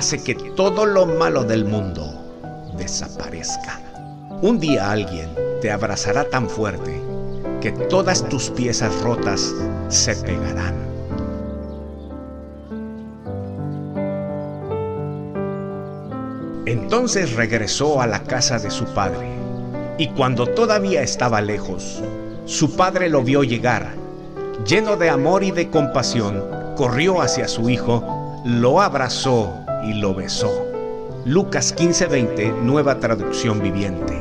hace que todo lo malo del mundo desaparezca. Un día alguien te abrazará tan fuerte que todas tus piezas rotas se pegarán. Entonces regresó a la casa de su padre, y cuando todavía estaba lejos, su padre lo vio llegar. Lleno de amor y de compasión, corrió hacia su hijo, lo abrazó y lo besó. Lucas 15:20, nueva traducción viviente.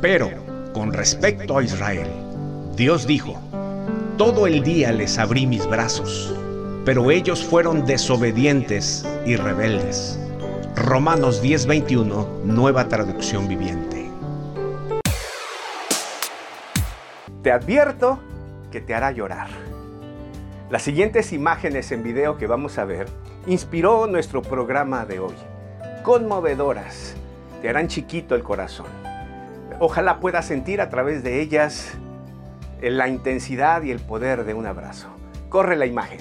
Pero, con respecto a Israel, Dios dijo, todo el día les abrí mis brazos, pero ellos fueron desobedientes y rebeldes. Romanos 10:21, nueva traducción viviente. Te advierto que te hará llorar. Las siguientes imágenes en video que vamos a ver inspiró nuestro programa de hoy. Conmovedoras, te harán chiquito el corazón. Ojalá puedas sentir a través de ellas la intensidad y el poder de un abrazo. Corre la imagen.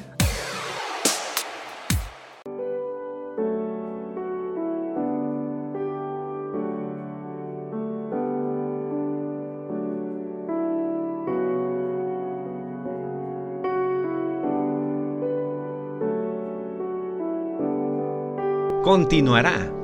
Continuará